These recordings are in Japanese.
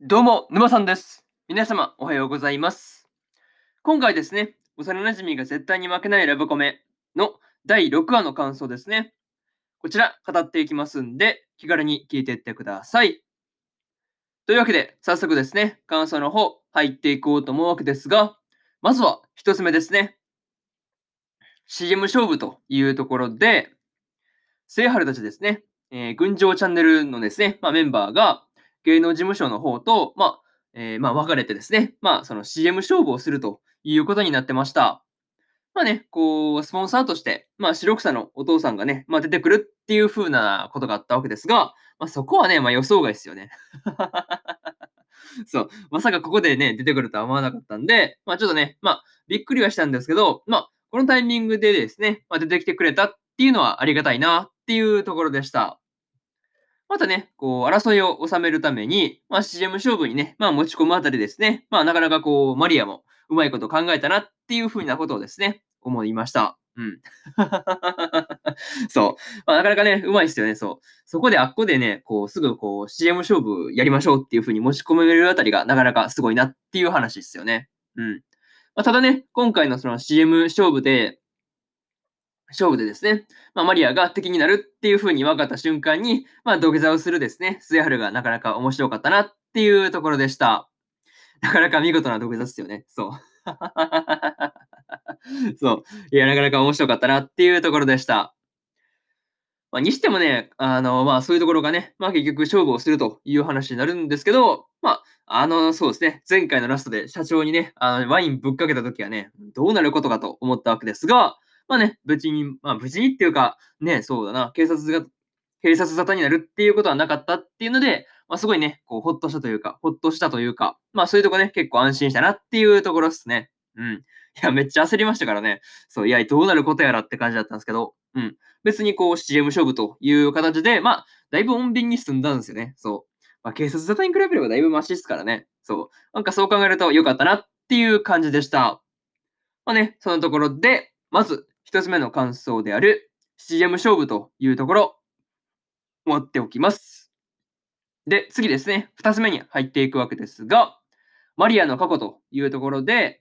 どうも、沼さんです。皆様、おはようございます。今回ですね、幼馴染が絶対に負けないラブコメの第6話の感想ですね。こちら、語っていきますんで、気軽に聞いていってください。というわけで、早速ですね、感想の方、入っていこうと思うわけですが、まずは一つ目ですね。CM 勝負というところで、聖春たちですね、えー、群青チャンネルのですね、まあ、メンバーが、芸能事務所の方と、まあ、えー、まあ、分かれてですね、まあ、その CM 勝負をするということになってました。まあね、こう、スポンサーとして、まあ、白草のお父さんがね、まあ、出てくるっていう風なことがあったわけですが、まあ、そこはね、まあ、予想外ですよね。そう、まさかここでね、出てくるとは思わなかったんで、まあ、ちょっとね、まあ、びっくりはしたんですけど、まあ、このタイミングでですね、まあ、出てきてくれたっていうのはありがたいなっていうところでした。またね、こう、争いを収めるために、まあ、CM 勝負にね、まあ、持ち込むあたりですね、まあ、なかなかこう、マリアもうまいこと考えたなっていうふうなことをですね、思いました。うん。そう。まあ、なかなかね、うまいですよね、そう。そこであっこでね、こう、すぐこう、CM 勝負やりましょうっていうふうに持ち込めるあたりがなかなかすごいなっていう話ですよね。うん。まあ、ただね、今回のその CM 勝負で、勝負でですね、まあ、マリアが敵になるっていう風に分かった瞬間に、まあ、土下座をするですね、末春がなかなか面白かったなっていうところでした。なかなか見事な土下座ですよね。そう。そう。いや、なかなか面白かったなっていうところでした。まあ、にしてもね、あの、まあ、そういうところがね、まあ、結局勝負をするという話になるんですけど、まあ、あの、そうですね、前回のラストで社長にね、あのワインぶっかけた時はね、どうなることかと思ったわけですが、まあね、無事に、まあ無事にっていうか、ね、そうだな、警察が、警察沙汰になるっていうことはなかったっていうので、まあすごいね、こう、ほっとしたというか、ほっとしたというか、まあそういうとこね、結構安心したなっていうところですね。うん。いや、めっちゃ焦りましたからね。そう、いや、どうなることやらって感じだったんですけど、うん。別にこう、CM 勝負という形で、まあ、だいぶ穏便に進んだんですよね。そう。まあ、警察沙汰に比べればだいぶマシですからね。そう。なんかそう考えると良かったなっていう感じでした。まあね、そのところで、まず、一つ目の感想である CM 勝負というところ、終わっておきます。で、次ですね、二つ目に入っていくわけですが、マリアの過去というところで、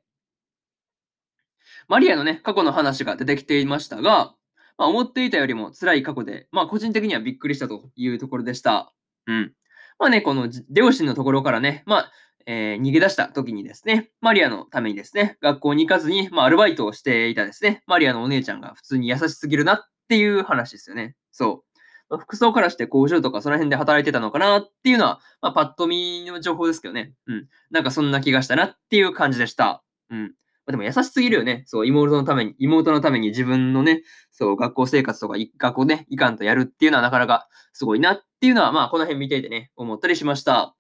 マリアのね、過去の話が出てきていましたが、まあ、思っていたよりも辛い過去で、まあ、個人的にはびっくりしたというところでした。うん。まあね、この両親のところからね、まあ、えー、逃げ出した時にですね、マリアのためにですね、学校に行かずに、まあ、アルバイトをしていたですね、マリアのお姉ちゃんが普通に優しすぎるなっていう話ですよね。そう。服装からして工場とかその辺で働いてたのかなっていうのは、まあ、パッと見の情報ですけどね。うん。なんかそんな気がしたなっていう感じでした。うん。まあ、でも優しすぎるよね。そう、妹のために、妹のために自分のね、そう、学校生活とか学校ね、いかんとやるっていうのはなかなかすごいなっていうのは、まあ、この辺見ていてね、思ったりしました。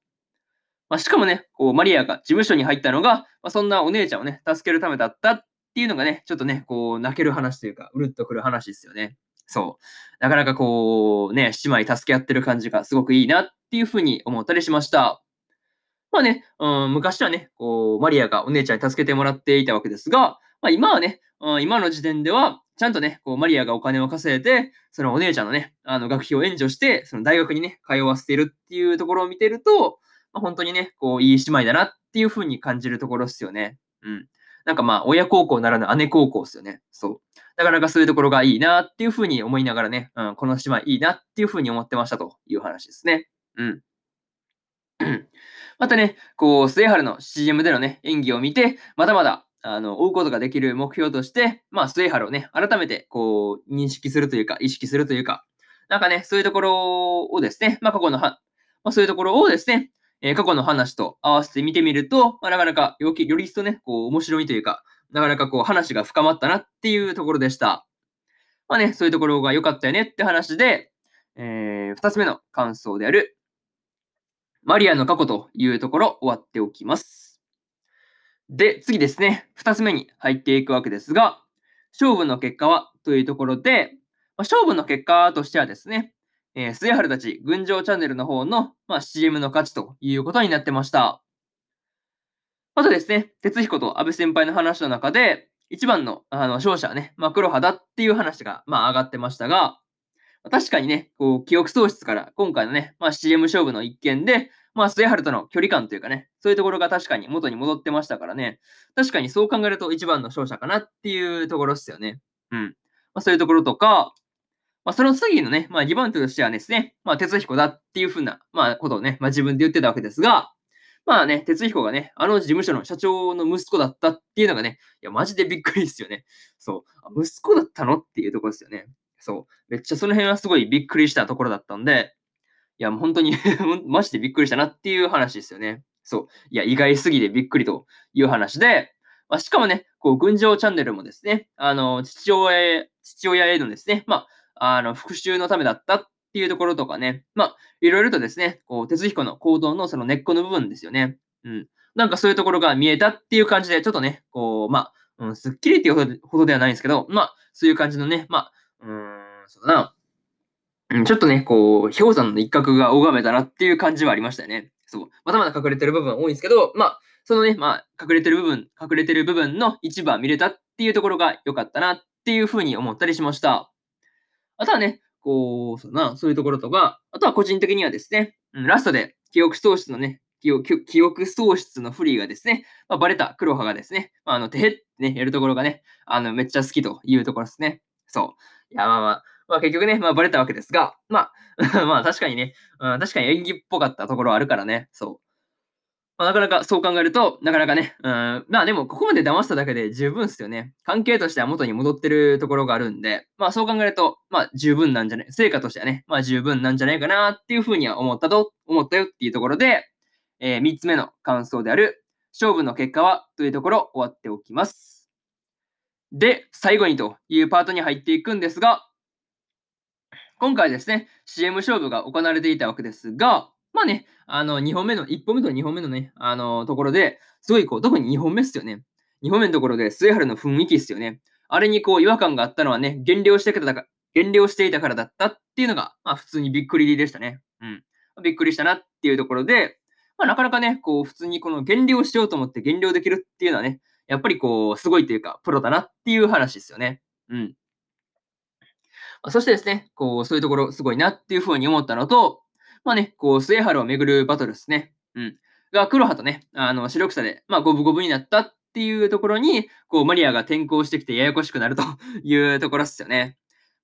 まあ、しかもね、こう、マリアが事務所に入ったのが、まあ、そんなお姉ちゃんをね、助けるためだったっていうのがね、ちょっとね、こう、泣ける話というか、うるっとくる話ですよね。そう。なかなかこう、ね、姉妹助け合ってる感じがすごくいいなっていうふうに思ったりしました。まあね、うん、昔はね、こう、マリアがお姉ちゃんに助けてもらっていたわけですが、まあ今はね、うん、今の時点では、ちゃんとね、こう、マリアがお金を稼いで、そのお姉ちゃんのね、あの、学費を援助して、その大学にね、通わせているっていうところを見てると、まあ、本当にね、こう、いい姉妹だなっていうふうに感じるところですよね。うん。なんかまあ、親孝行ならぬ姉孝行ですよね。そう。なかなかそういうところがいいなっていうふうに思いながらね、うん、この姉妹いいなっていうふうに思ってましたという話ですね。うん。またね、こう、末春の CM でのね、演技を見て、まだまだ、あの、追うことができる目標として、まあ、末春をね、改めて、こう、認識するというか、意識するというか、なんかね、そういうところをですね、まあ、過去のは、まあ、そういうところをですね、えー、過去の話と合わせて見てみると、まあ、なかなかよき、より一層ね、こう、面白いというか、なかなかこう、話が深まったなっていうところでした。まあね、そういうところが良かったよねって話で、えー、二つ目の感想である、マリアの過去というところ終わっておきます。で、次ですね、二つ目に入っていくわけですが、勝負の結果はというところで、まあ、勝負の結果としてはですね、えー、末春たち群青チャンネルの方の、まあ、CM の勝ちということになってました。またですね、哲彦と安倍先輩の話の中で、一番のあの勝者はね、まあ、黒羽だっていう話が、まあ、上がってましたが、確かにね、こう、記憶喪失から今回のね、まあ、CM 勝負の一件で、まあ、末春との距離感というかね、そういうところが確かに元に戻ってましたからね、確かにそう考えると一番の勝者かなっていうところですよね。うん。まあ、そういうところとか、まあ、その次のね、まあ、2番手としてはですね、まあ、哲彦だっていうふうな、まあ、ことをね、まあ、自分で言ってたわけですが、まあね、哲彦がね、あの事務所の社長の息子だったっていうのがね、いや、マジでびっくりですよね。そう、息子だったのっていうところですよね。そう、めっちゃその辺はすごいびっくりしたところだったんで、いや、もう本当に マジでびっくりしたなっていう話ですよね。そう。いや、意外すぎてびっくりという話で、まあ、しかもね、こう、群青チャンネルもですね、あの、父親へ、父親へのですね、まあ、あの、復讐のためだったっていうところとかね、まあ、いろいろとですね、こう、哲彦の行動のその根っこの部分ですよね。うん。なんかそういうところが見えたっていう感じで、ちょっとね、こう、まあ、うん、すっきりっていうほどではないんですけど、まあ、そういう感じのね、まあ、うーん、そうだな、うん、ちょっとね、こう、氷山の一角が拝めたなっていう感じはありましたよね。そう。まだまだ隠れてる部分は多いんですけど、まあ、そのね、まあ、隠れてる部分、隠れてる部分の一部は見れたっていうところが良かったなっていうふうに思ったりしました。あとはね、こう、そうな、そういうところとか、あとは個人的にはですね、うん、ラストで記憶喪失のね、記憶記憶喪失のフリーがですね、まあ、バレた黒羽がですね、まあ、あの、てへってね、やるところがね、あの、めっちゃ好きというところですね。そう。いや、まあまあ、まあ結局ね、まあバレたわけですが、まあ、まあ確かにね、うん、確かに演技っぽかったところはあるからね、そう。まあ、なかなかそう考えると、なかなかね、うん、まあでもここまで騙しただけで十分っすよね。関係としては元に戻ってるところがあるんで、まあそう考えると、まあ十分なんじゃない、成果としてはね、まあ十分なんじゃないかなっていうふうには思ったと、思ったよっていうところで、えー、3つ目の感想である、勝負の結果はというところ終わっておきます。で、最後にというパートに入っていくんですが、今回ですね、CM 勝負が行われていたわけですが、まあね、あの、2本目の、1本目と2本目のね、あの、ところで、すごいこう、特に2本目っすよね。2本目のところで、末春の雰囲気っすよね。あれにこう、違和感があったのはね、減量してたか、減量していたからだったっていうのが、まあ普通にびっくりでしたね。うん。びっくりしたなっていうところで、まあなかなかね、こう、普通にこの減量しようと思って減量できるっていうのはね、やっぱりこう、すごいというか、プロだなっていう話ですよね。うん。そしてですね、こう、そういうところすごいなっていうふうに思ったのと、まあね、こう、末春をめぐるバトルですね。うん。が、黒羽とね、あの、白草で、まあ、五分五分になったっていうところに、こう、マリアが転校してきてややこしくなると いうところですよね。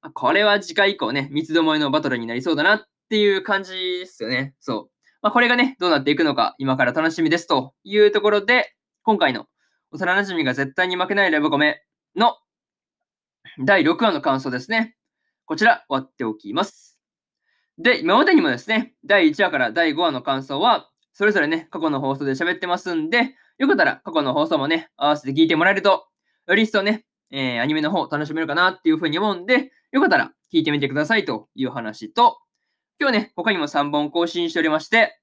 まあ、これは次回以降ね、三つどもえのバトルになりそうだなっていう感じですよね。そう。まあ、これがね、どうなっていくのか、今から楽しみですというところで、今回の幼馴染が絶対に負けないラブコメの第6話の感想ですね。こちら、終わっておきます。で、今までにもですね、第1話から第5話の感想は、それぞれね、過去の放送で喋ってますんで、よかったら過去の放送もね、合わせて聞いてもらえると、より一層ね、えー、アニメの方楽しめるかなっていうふうに思うんで、よかったら聞いてみてくださいという話と、今日ね、他にも3本更新しておりまして、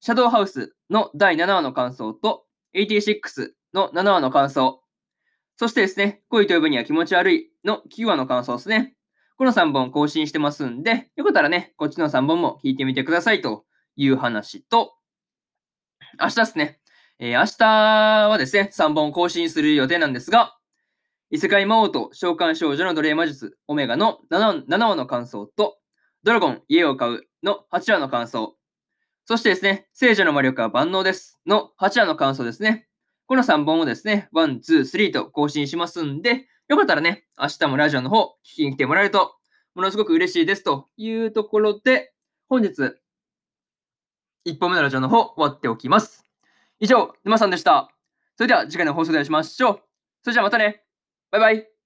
シャドウハウスの第7話の感想と、86の7話の感想、そしてですね、恋と呼ぶには気持ち悪いの9話の感想ですね。この3本更新してますんで、よかったらね、こっちの3本も聞いてみてくださいという話と、明日ですね、えー、明日はですね、3本更新する予定なんですが、異世界魔王と召喚少女の奴隷魔術オメガの 7, 7話の感想と、ドラゴン家を買うの8話の感想、そしてですね、聖女の魔力は万能ですの8話の感想ですね。この3本をですね、1、2、3と更新しますんで、よかったらね、明日もラジオの方、聞きに来てもらえると、ものすごく嬉しいですというところで、本日、1本目のラジオの方、終わっておきます。以上、沼さんでした。それでは次回の放送でお会いしましょう。それじゃあまたね。バイバイ。